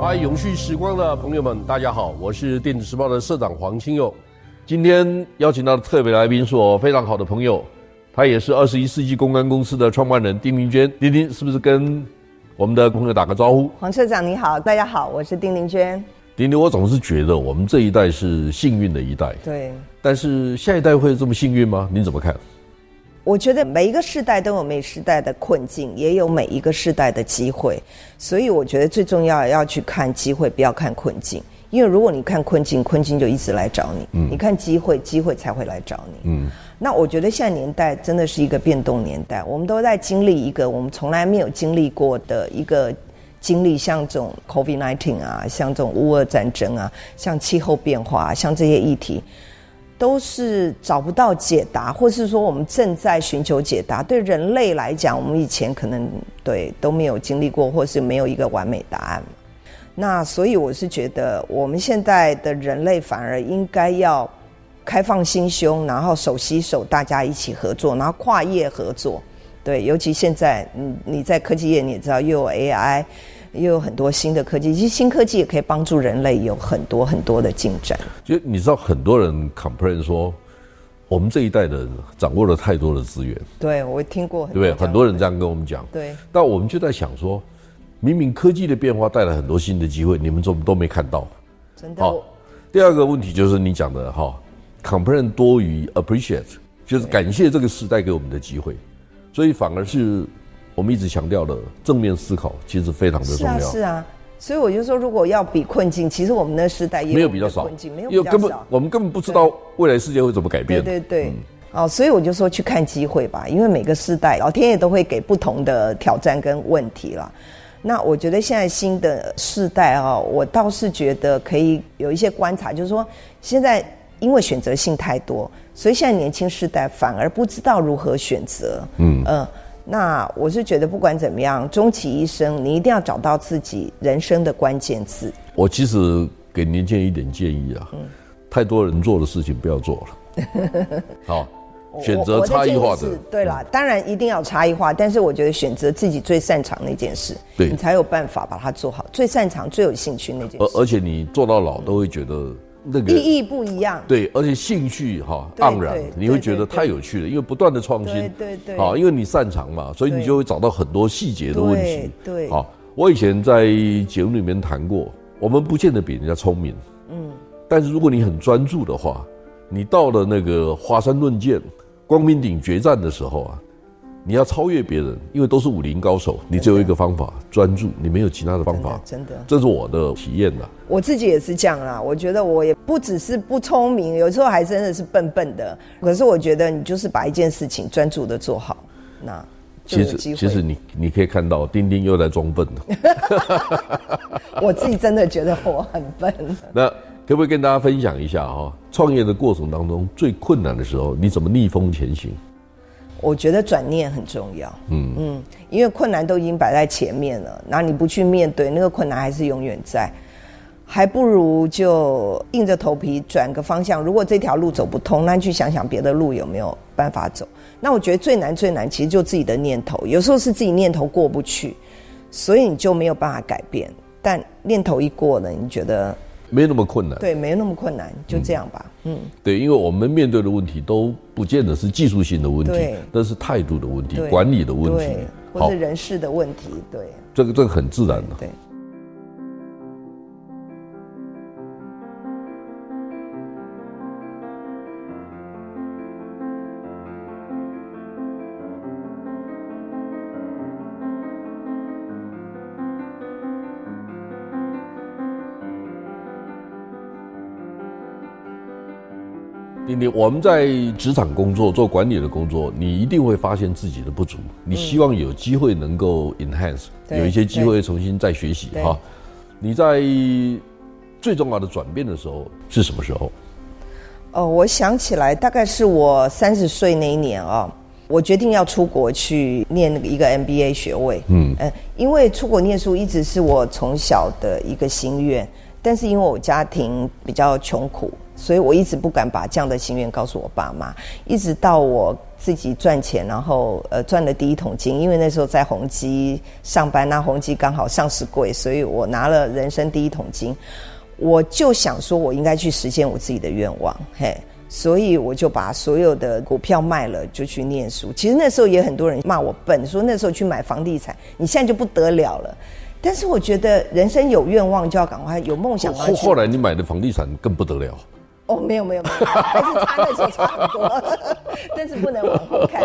嗨，永续时光的朋友们，大家好，我是电子时报的社长黄清佑。今天邀请到的特别来宾是我非常好的朋友，他也是二十一世纪公关公司的创办人丁明娟。丁丁是不是跟我们的朋友打个招呼？黄社长你好，大家好，我是丁明娟。丁丁，我总是觉得我们这一代是幸运的一代，对。但是下一代会这么幸运吗？您怎么看？我觉得每一个世代都有每世代的困境，也有每一个世代的机会，所以我觉得最重要要去看机会，不要看困境。因为如果你看困境，困境就一直来找你；嗯、你看机会，机会才会来找你。嗯，那我觉得现在年代真的是一个变动年代，我们都在经历一个我们从来没有经历过的一个经历，像这种 COVID-19 啊，像这种乌俄战争啊，像气候变化，像这些议题。都是找不到解答，或是说我们正在寻求解答。对人类来讲，我们以前可能对都没有经历过，或是没有一个完美答案。那所以我是觉得，我们现在的人类反而应该要开放心胸，然后手携手，大家一起合作，然后跨业合作。对，尤其现在，你你在科技业，你也知道又有 AI。又有很多新的科技，其实新科技也可以帮助人类有很多很多的进展。就你知道，很多人 complain 说，我们这一代的人掌握了太多的资源。对，我听过很多，对不对？很多人这样跟我们讲。对。但我们就在想说，明明科技的变化带来很多新的机会，你们怎么都没看到？真的。好，第二个问题就是你讲的哈，complain 多于 appreciate，就是感谢这个时代给我们的机会，所以反而是。我们一直强调的正面思考，其实非常的重要。是啊，是啊，所以我就说，如果要比困境，其实我们那时代也有，没有比较少，困境没有比较少，根本我们根本不知道未来世界会怎么改变。对对对，嗯、哦，所以我就说去看机会吧，因为每个时代，老天爷都会给不同的挑战跟问题了。那我觉得现在新的世代啊、哦，我倒是觉得可以有一些观察，就是说现在因为选择性太多，所以现在年轻世代反而不知道如何选择。嗯嗯。呃那我是觉得，不管怎么样，终其一生，你一定要找到自己人生的关键字。我其实给年轻人一点建议啊，嗯、太多人做的事情不要做了。好，选择差异化的。的对啦，嗯、当然一定要差异化，但是我觉得选择自己最擅长那件事，对你才有办法把它做好。最擅长、最有兴趣那件事。而而且你做到老都会觉得。那个意义不一样，对，而且兴趣哈盎然，你会觉得太有趣了，因为不断的创新，对对，好，因为你擅长嘛，所以你就会找到很多细节的问题，对，好，我以前在节目里面谈过，我们不见得比人家聪明，嗯，但是如果你很专注的话，你到了那个华山论剑、光明顶决战的时候啊。你要超越别人，因为都是武林高手，你只有一个方法，专注，你没有其他的方法。真的，真的，这是我的体验呐。我自己也是这样啦。我觉得我也不只是不聪明，有时候还真的是笨笨的。可是我觉得你就是把一件事情专注的做好，那。其实其实你你可以看到，丁丁又在装笨了。我自己真的觉得我很笨。那可不可以跟大家分享一下哈？创业的过程当中最困难的时候，你怎么逆风前行？我觉得转念很重要，嗯嗯，因为困难都已经摆在前面了，然后你不去面对，那个困难还是永远在，还不如就硬着头皮转个方向。如果这条路走不通，那你去想想别的路有没有办法走。那我觉得最难最难，其实就自己的念头，有时候是自己念头过不去，所以你就没有办法改变。但念头一过了，你觉得？没那么困难，对，没那么困难，就这样吧。嗯，嗯对，因为我们面对的问题都不见得是技术性的问题，对那是态度的问题、管理的问题，对或者人事的问题。对，这个这个很自然的。对。你我们在职场工作做管理的工作，你一定会发现自己的不足。你希望有机会能够 enhance，有一些机会重新再学习哈。你在最重要的转变的时候是什么时候？哦，我想起来，大概是我三十岁那一年啊，我决定要出国去念那个一个 MBA 学位。嗯嗯，因为出国念书一直是我从小的一个心愿，但是因为我家庭比较穷苦。所以我一直不敢把这样的心愿告诉我爸妈，一直到我自己赚钱，然后呃赚了第一桶金，因为那时候在宏基上班，那宏基刚好上市贵，所以我拿了人生第一桶金。我就想说，我应该去实现我自己的愿望，嘿，所以我就把所有的股票卖了，就去念书。其实那时候也很多人骂我笨，说那时候去买房地产，你现在就不得了了。但是我觉得人生有愿望就要赶快有梦想。后后来你买的房地产更不得了。哦，没有没有没有，还是差那些差不多，但是不能往后看。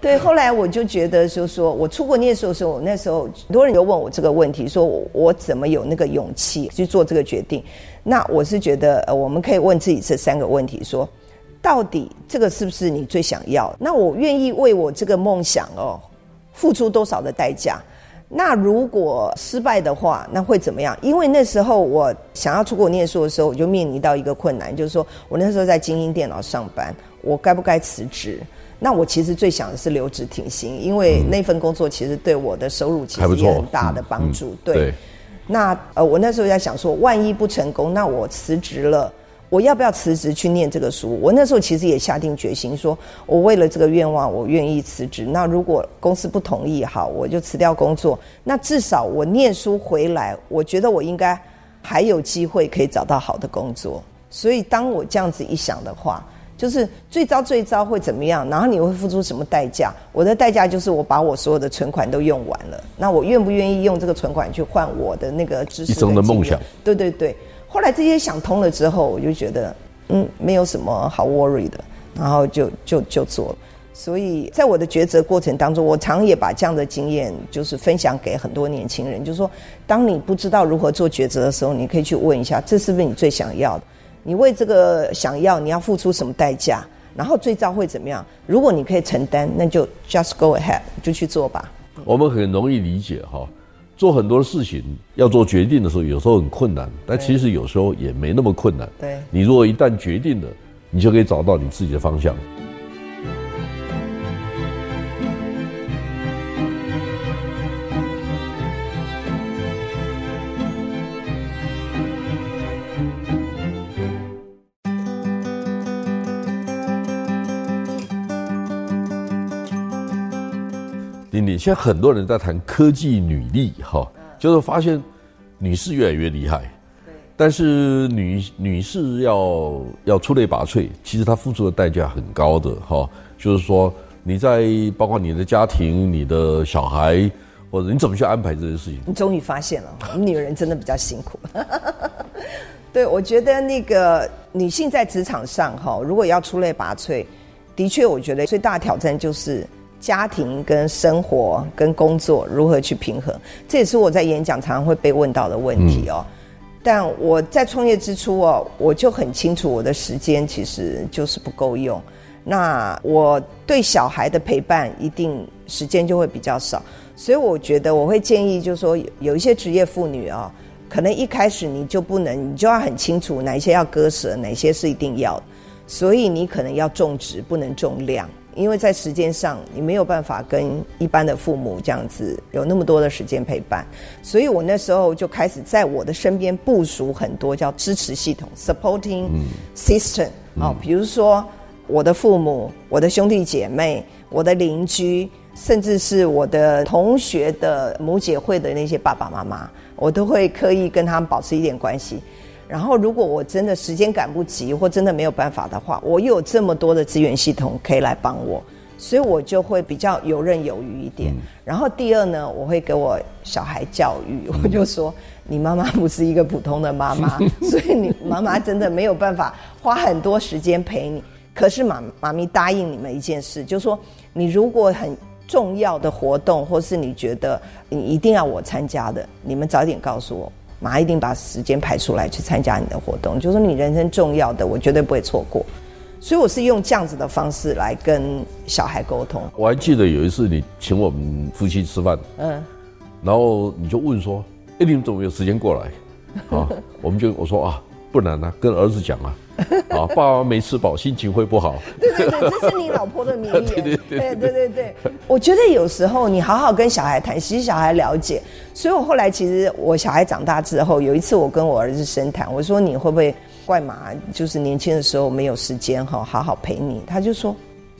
对，后来我就觉得，就是说我出国念书的时候，那时候很多人就问我这个问题，说我我怎么有那个勇气去做这个决定？那我是觉得，呃，我们可以问自己这三个问题：说，到底这个是不是你最想要？那我愿意为我这个梦想哦，付出多少的代价？那如果失败的话，那会怎么样？因为那时候我想要出国念书的时候，我就面临到一个困难，就是说我那时候在精英电脑上班，我该不该辞职？那我其实最想的是留职停薪，因为那份工作其实对我的收入其实有很大的帮助。对，对，那呃，我那时候在想说，万一不成功，那我辞职了，我要不要辞职去念这个书？我那时候其实也下定决心说，说我为了这个愿望，我愿意辞职。那如果公司不同意，好，我就辞掉工作。那至少我念书回来，我觉得我应该还有机会可以找到好的工作。所以当我这样子一想的话。就是最糟最糟会怎么样？然后你会付出什么代价？我的代价就是我把我所有的存款都用完了。那我愿不愿意用这个存款去换我的那个知识？一生的梦想。对对对。后来这些想通了之后，我就觉得嗯，没有什么好 worry 的，然后就就就做了。所以在我的抉择过程当中，我常也把这样的经验就是分享给很多年轻人，就是说，当你不知道如何做抉择的时候，你可以去问一下，这是不是你最想要的？你为这个想要，你要付出什么代价？然后最糟会怎么样？如果你可以承担，那就 just go ahead，就去做吧。我们很容易理解哈，做很多事情要做决定的时候，有时候很困难，但其实有时候也没那么困难。对，你如果一旦决定了，你就可以找到你自己的方向。现在很多人在谈科技女力，哈，就是发现女士越来越厉害，但是女女士要要出类拔萃，其实她付出的代价很高的，哈，就是说你在包括你的家庭、你的小孩，或者你怎么去安排这些事情。你终于发现了，我们女人真的比较辛苦。对，我觉得那个女性在职场上，哈，如果要出类拔萃，的确，我觉得最大的挑战就是。家庭跟生活跟工作如何去平衡？这也是我在演讲常常会被问到的问题哦。但我在创业之初哦，我就很清楚我的时间其实就是不够用。那我对小孩的陪伴一定时间就会比较少，所以我觉得我会建议，就是说有一些职业妇女啊，可能一开始你就不能，你就要很清楚哪一些要割舍，哪些是一定要的。所以你可能要种植，不能种量。因为在时间上，你没有办法跟一般的父母这样子有那么多的时间陪伴，所以我那时候就开始在我的身边部署很多叫支持系统 （supporting system） 啊，比如说我的父母、我的兄弟姐妹、我的邻居，甚至是我的同学的母姐会的那些爸爸妈妈，我都会刻意跟他们保持一点关系。然后，如果我真的时间赶不及，或真的没有办法的话，我又有这么多的资源系统可以来帮我，所以我就会比较游刃有余一点。然后第二呢，我会给我小孩教育，我就说，你妈妈不是一个普通的妈妈，所以你妈妈真的没有办法花很多时间陪你。可是妈妈咪答应你们一件事，就是说，你如果很重要的活动，或是你觉得你一定要我参加的，你们早点告诉我。妈一定把时间排出来去参加你的活动，就是说你人生重要的，我绝对不会错过。所以我是用这样子的方式来跟小孩沟通。我还记得有一次你请我们夫妻吃饭，嗯，然后你就问说：“哎，你们。怎么有时间过来？”啊，我们就我说啊，不然呢，跟儿子讲啊。啊，爸爸没吃饱，心情会不好。对对对，这是你老婆的名言。对对对对对对对，我觉得有时候你好好跟小孩谈，其实小孩了解。所以我后来其实我小孩长大之后，有一次我跟我儿子深谈，我说你会不会怪妈？就是年轻的时候没有时间哈，好好陪你。他就说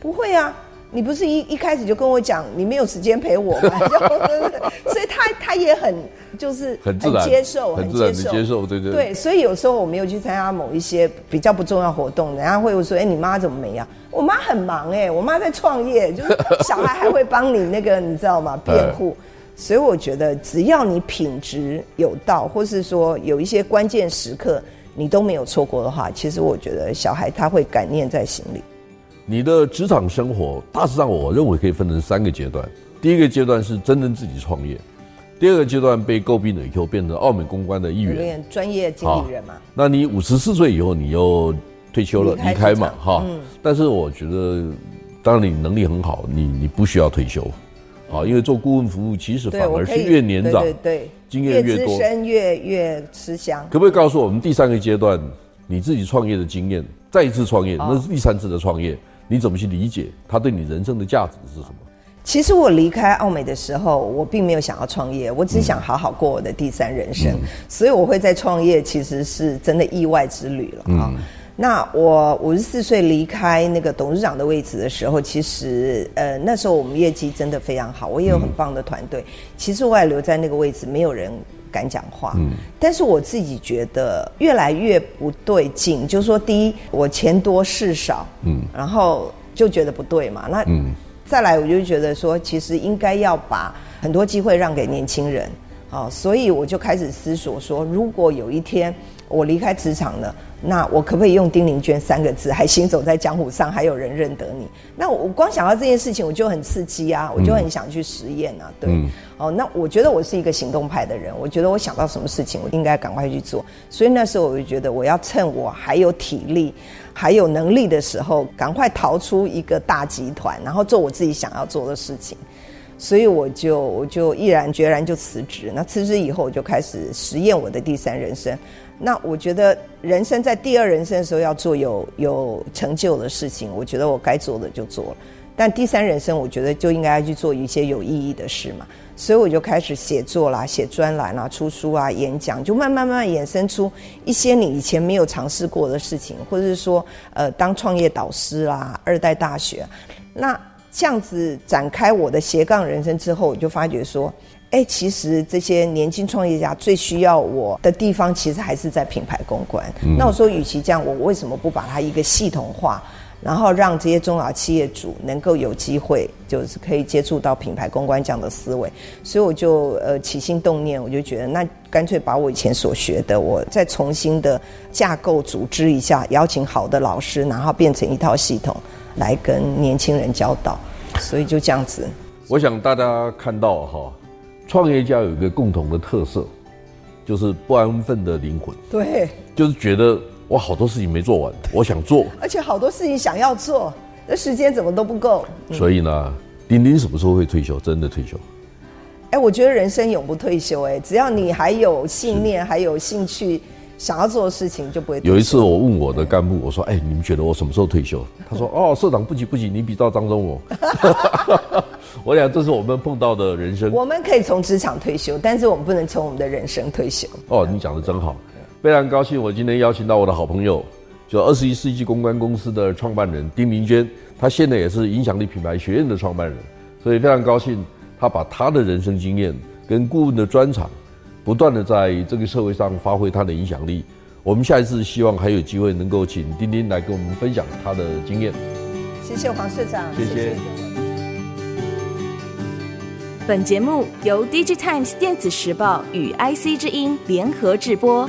不会啊，你不是一一开始就跟我讲你没有时间陪我吗？就所以他他也很就是很接受，很接受，接受，对对对。所以有时候我没有去参加某一些比较不重要活动，人家会说：“哎，你妈怎么没呀？”我妈很忙哎，我妈在创业，就是小孩还会帮你那个，你知道吗？辩护。所以我觉得，只要你品质有道，或是说有一些关键时刻你都没有错过的话，其实我觉得小孩他会感念在心里。你的职场生活大致上，我认为可以分成三个阶段。第一个阶段是真正自己创业，第二个阶段被诟病了以后，变成澳美公关的一员，专业经理人嘛。那你五十四岁以后，你又退休了，离开，嘛，哈。嗯。但是我觉得，当然你能力很好，你你不需要退休，啊，因为做顾问服务其实反而是越年长，对，经验越多，越资深越越吃香。可不可以告诉我们第三个阶段你自己创业的经验？再一次创业，那是第三次的创业。你怎么去理解它对你人生的价值是什么？其实我离开奥美的时候，我并没有想要创业，我只想好好过我的第三人生。嗯、所以我会在创业，其实是真的意外之旅了啊。嗯、那我五十四岁离开那个董事长的位置的时候，其实呃那时候我们业绩真的非常好，我也有很棒的团队。嗯、其实我也留在那个位置，没有人。敢讲话，嗯，但是我自己觉得越来越不对劲，就是说，第一，我钱多事少，嗯，然后就觉得不对嘛，那嗯，再来我就觉得说，其实应该要把很多机会让给年轻人，哦，所以我就开始思索说，如果有一天我离开职场了。那我可不可以用丁玲娟三个字，还行走在江湖上，还有人认得你？那我光想到这件事情，我就很刺激啊，我就很想去实验啊。对，嗯、哦，那我觉得我是一个行动派的人，我觉得我想到什么事情，我应该赶快去做。所以那时候我就觉得，我要趁我还有体力、还有能力的时候，赶快逃出一个大集团，然后做我自己想要做的事情。所以我就我就毅然决然就辞职。那辞职以后，我就开始实验我的第三人生。那我觉得人生在第二人生的时候要做有有成就的事情，我觉得我该做的就做了。但第三人生，我觉得就应该要去做一些有意义的事嘛。所以我就开始写作啦，写专栏啦，出书啊，演讲，就慢慢慢慢衍生出一些你以前没有尝试过的事情，或者是说，呃，当创业导师啦，二代大学。那这样子展开我的斜杠人生之后，我就发觉说。哎，其实这些年轻创业家最需要我的地方，其实还是在品牌公关。嗯、那我说，与其这样，我为什么不把它一个系统化，然后让这些中小企业主能够有机会，就是可以接触到品牌公关这样的思维？所以我就呃起心动念，我就觉得那干脆把我以前所学的，我再重新的架构组织一下，邀请好的老师，然后变成一套系统来跟年轻人教导。所以就这样子。我想大家看到哈。创业家有一个共同的特色，就是不安分的灵魂。对，就是觉得我好多事情没做完，我想做，而且好多事情想要做，那时间怎么都不够。嗯、所以呢，丁丁什么时候会退休？真的退休？哎，我觉得人生永不退休。哎，只要你还有信念，是还有兴趣。想要做的事情就不会。有一次我问我的干部，我说：“哎，你们觉得我什么时候退休？”他说：“哦，社长不急不急，你比照张忠谋。”我想这是我们碰到的人生。我们可以从职场退休，但是我们不能从我们的人生退休。哦，你讲的真好，非常高兴我今天邀请到我的好朋友，就二十一世纪公关公司的创办人丁明娟，她现在也是影响力品牌学院的创办人，所以非常高兴她把她的人生经验跟顾问的专长。不断的在这个社会上发挥他的影响力。我们下一次希望还有机会能够请丁丁来跟我们分享他的经验。谢谢黄社长，谢谢。谢谢。本节目由 DigiTimes 电子时报与 IC 之音联合制播。